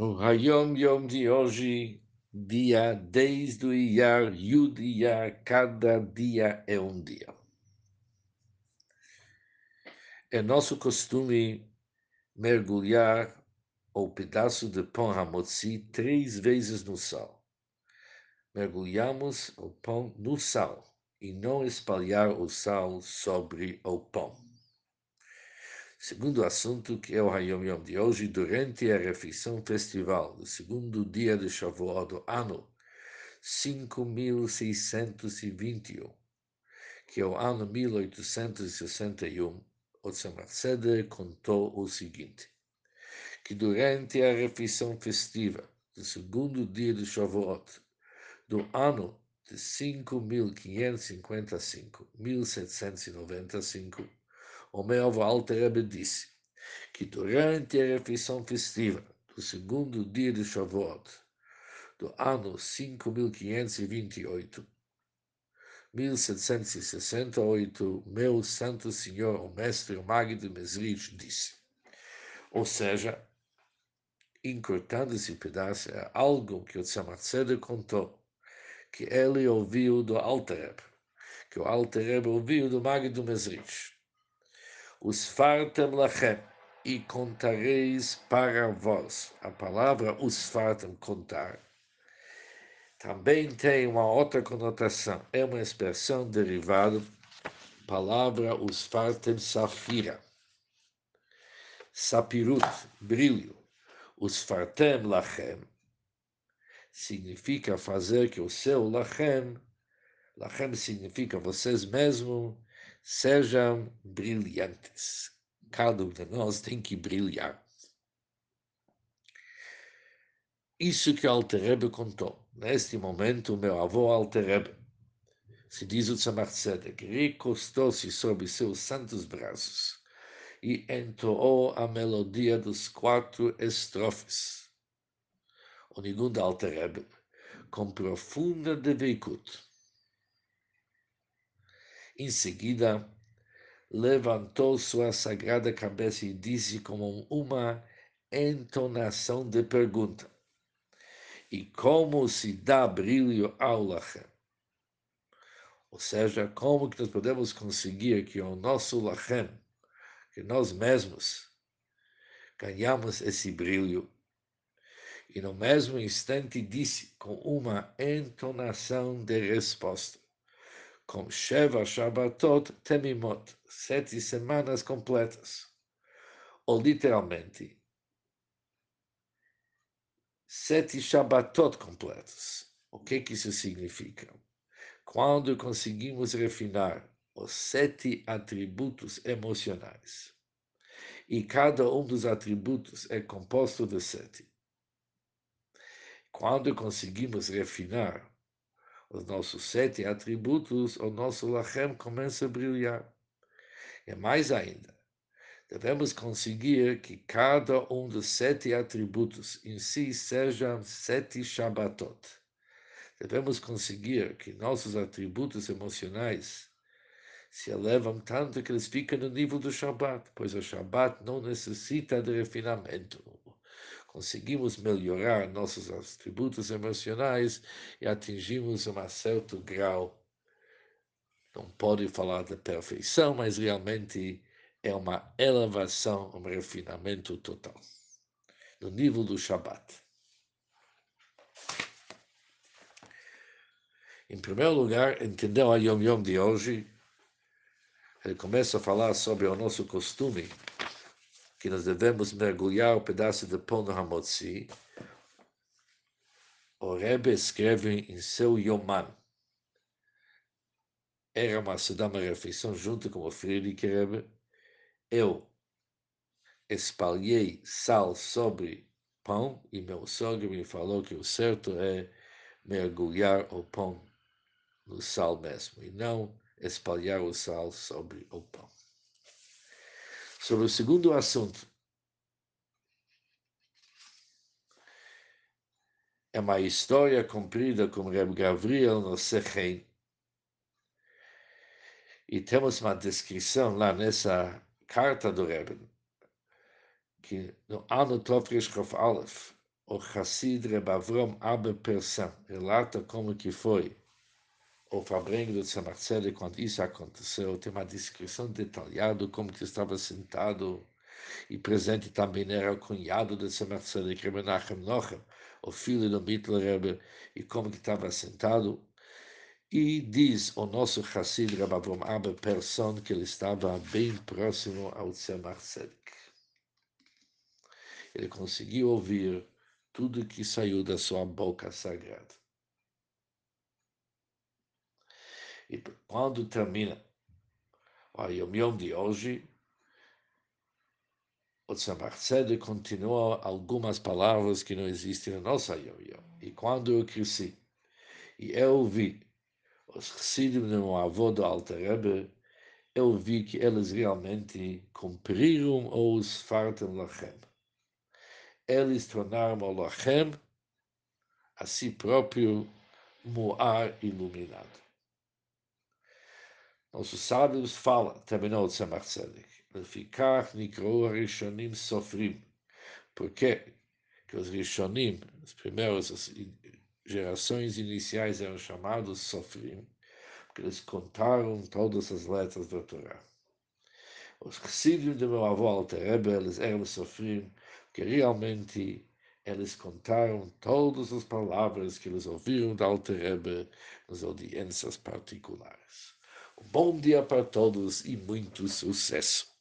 O Hayom Yom de hoje, dia 10 do Iyar, Yud Iyar, cada dia é um dia. É nosso costume mergulhar o pedaço de pão hamotzi três vezes no sal. Mergulhamos o pão no sal e não espalhar o sal sobre o pão. Segundo assunto, que é o Hayom Yom de hoje, durante a refeição festival do segundo dia de Shavuot do ano 5621, que é o ano 1861, o Tzemach contou o seguinte, que durante a refeição festiva do segundo dia de Shavuot do ano de 5.555, 1795, o meu Alter disse que durante a refeição festiva do segundo dia de Shavuot, do ano 5528, 1768, meu Santo Senhor, o Mestre o Magno Mesrich, disse. Ou seja, encurtando esse pedaço, é algo que o Tzemach contou, que ele ouviu do Alter que o Alter ouviu do Magno Mesrich usfartem lachem, e contareis para vós. A palavra usfartem, contar, também tem uma outra conotação. É uma expressão derivada palavra usfartem safira. Sapirut, brilho. Usfartem lachem significa fazer que o seu lachem, lachem significa vocês mesmos, sejam brilhantes. Cada um de nós tem que brilhar. Isso que Alterebe contou. Neste momento, o meu avô Alterebe, se diz o Tzemach recostou-se sobre seus santos braços e entoou a melodia dos quatro estrofes. O Nigun de Alterebe, com profunda deveikut. Em seguida, levantou sua sagrada cabeça e disse com uma entonação de pergunta: E como se dá brilho ao lachem? Ou seja, como que nós podemos conseguir que o nosso lachem, que nós mesmos, ganhamos esse brilho? E no mesmo instante disse com uma entonação de resposta: com Sheva Shabbatot Temimot, sete semanas completas. Ou literalmente, sete Shabbatot completos. O que, que isso significa? Quando conseguimos refinar os sete atributos emocionais, e cada um dos atributos é composto de sete. Quando conseguimos refinar os nossos sete atributos, o nosso lachem começa a brilhar. E mais ainda, devemos conseguir que cada um dos sete atributos em si sejam sete Shabbatot. Devemos conseguir que nossos atributos emocionais se elevam tanto que eles ficam no nível do Shabbat, pois o Shabbat não necessita de refinamento conseguimos melhorar nossos atributos emocionais e atingimos um certo grau. Não pode falar de perfeição, mas realmente é uma elevação, um refinamento total. No nível do Shabat. Em primeiro lugar, entendeu a Yom Yom de hoje? Ele começa a falar sobre o nosso costume que nós devemos mergulhar o pedaço de pão no Hamotzi, o Rebbe escreve em seu Yoman. Era uma uma refeição junto com o Friedrich Rebbe. Eu espalhei sal sobre pão e meu sogro me falou que o certo é mergulhar o pão no sal mesmo e não espalhar o sal sobre o pão. Sobre o segundo assunto, é uma história comprida com Reb Gabriel no Sechen. E temos uma descrição lá nessa carta do Reb, que no ano Tovrish Chof Aleph, o Hassid Rebavrom Abba Persam relata como que foi o Fabrengo do Tzemach quando isso aconteceu, tem uma descrição detalhada como que estava sentado e presente também era o cunhado de Tzemach Tzedek, Menachem Nochem, o filho do Mittler Rebbe, e como que estava sentado. E diz o nosso Hassid Rabavrom Abba Person que ele estava bem próximo ao Tzemach Tzedek. Ele conseguiu ouvir tudo que saiu da sua boca sagrada. E quando termina o Yom Yom de hoje, o Tzemach Tzedek continua algumas palavras que não existem na nossa Yom. E quando eu cresci, e eu vi os Chassidim do meu avô do Alter Rebbe, eu vi que eles realmente cumpriram os Fartem Lachem. Eles tornaram o Lachem a si próprio Moar iluminado. Nossos sábios falam, terminou o Tzemach Tzedek, Lefikach nikro Rishonim Sofrim. Por quê? Que os Rishonim, as primeiras as gerações iniciais eram chamados Sofrim, porque eles contaram todas as letras da Torá. Os Chassidim do meu avô Alter Rebbe, eles eram Sofrim, porque realmente eles contaram todas as palavras que eles ouviram da Alter Rebbe nas audiências particulares. Bom dia para todos e muito sucesso.